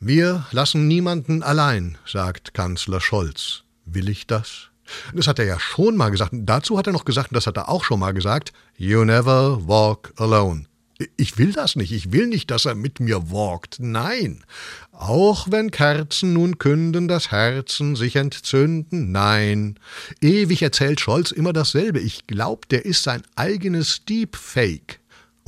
Wir lassen niemanden allein, sagt Kanzler Scholz. Will ich das? Das hat er ja schon mal gesagt. Dazu hat er noch gesagt, das hat er auch schon mal gesagt, You never walk alone. Ich will das nicht. Ich will nicht, dass er mit mir walkt. Nein. Auch wenn Kerzen nun künden, das Herzen sich entzünden. Nein. Ewig erzählt Scholz immer dasselbe. Ich glaub, der ist sein eigenes Deepfake.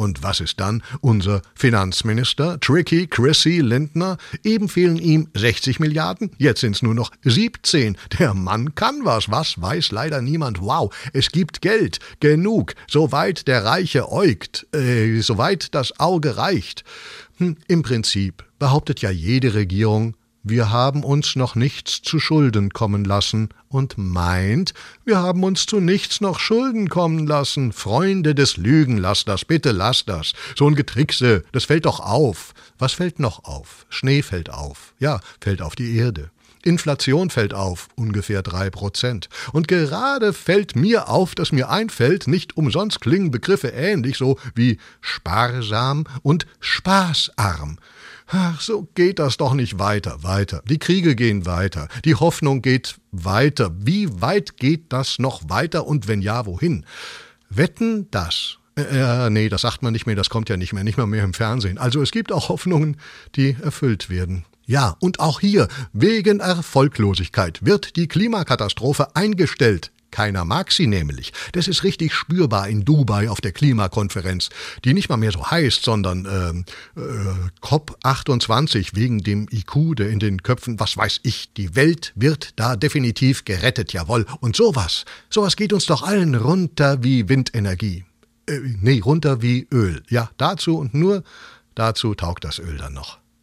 Und was ist dann unser Finanzminister? Tricky, Chrissy, Lindner? Eben fehlen ihm 60 Milliarden, jetzt sind's nur noch 17. Der Mann kann was, was weiß leider niemand. Wow, es gibt Geld, genug, soweit der Reiche äugt, äh, soweit das Auge reicht. Hm, Im Prinzip behauptet ja jede Regierung, wir haben uns noch nichts zu Schulden kommen lassen und meint, wir haben uns zu nichts noch Schulden kommen lassen. Freunde des Lügen, lass das, bitte lass das. So ein Getrickse, das fällt doch auf. Was fällt noch auf? Schnee fällt auf. Ja, fällt auf die Erde. Inflation fällt auf, ungefähr drei Prozent. Und gerade fällt mir auf, dass mir einfällt, nicht umsonst klingen Begriffe ähnlich so wie sparsam und spaßarm. Ach, so geht das doch nicht weiter, weiter. Die Kriege gehen weiter, die Hoffnung geht weiter. Wie weit geht das noch weiter und wenn ja, wohin? Wetten das? Äh, nee, das sagt man nicht mehr, das kommt ja nicht mehr, nicht mal mehr im Fernsehen. Also es gibt auch Hoffnungen, die erfüllt werden. Ja, und auch hier, wegen Erfolglosigkeit, wird die Klimakatastrophe eingestellt. Keiner mag sie nämlich. Das ist richtig spürbar in Dubai auf der Klimakonferenz, die nicht mal mehr so heißt, sondern äh, äh, COP28 wegen dem IQ, der in den Köpfen, was weiß ich, die Welt wird da definitiv gerettet, jawohl. Und sowas, sowas geht uns doch allen runter wie Windenergie. Äh, nee, runter wie Öl. Ja, dazu und nur dazu taugt das Öl dann noch.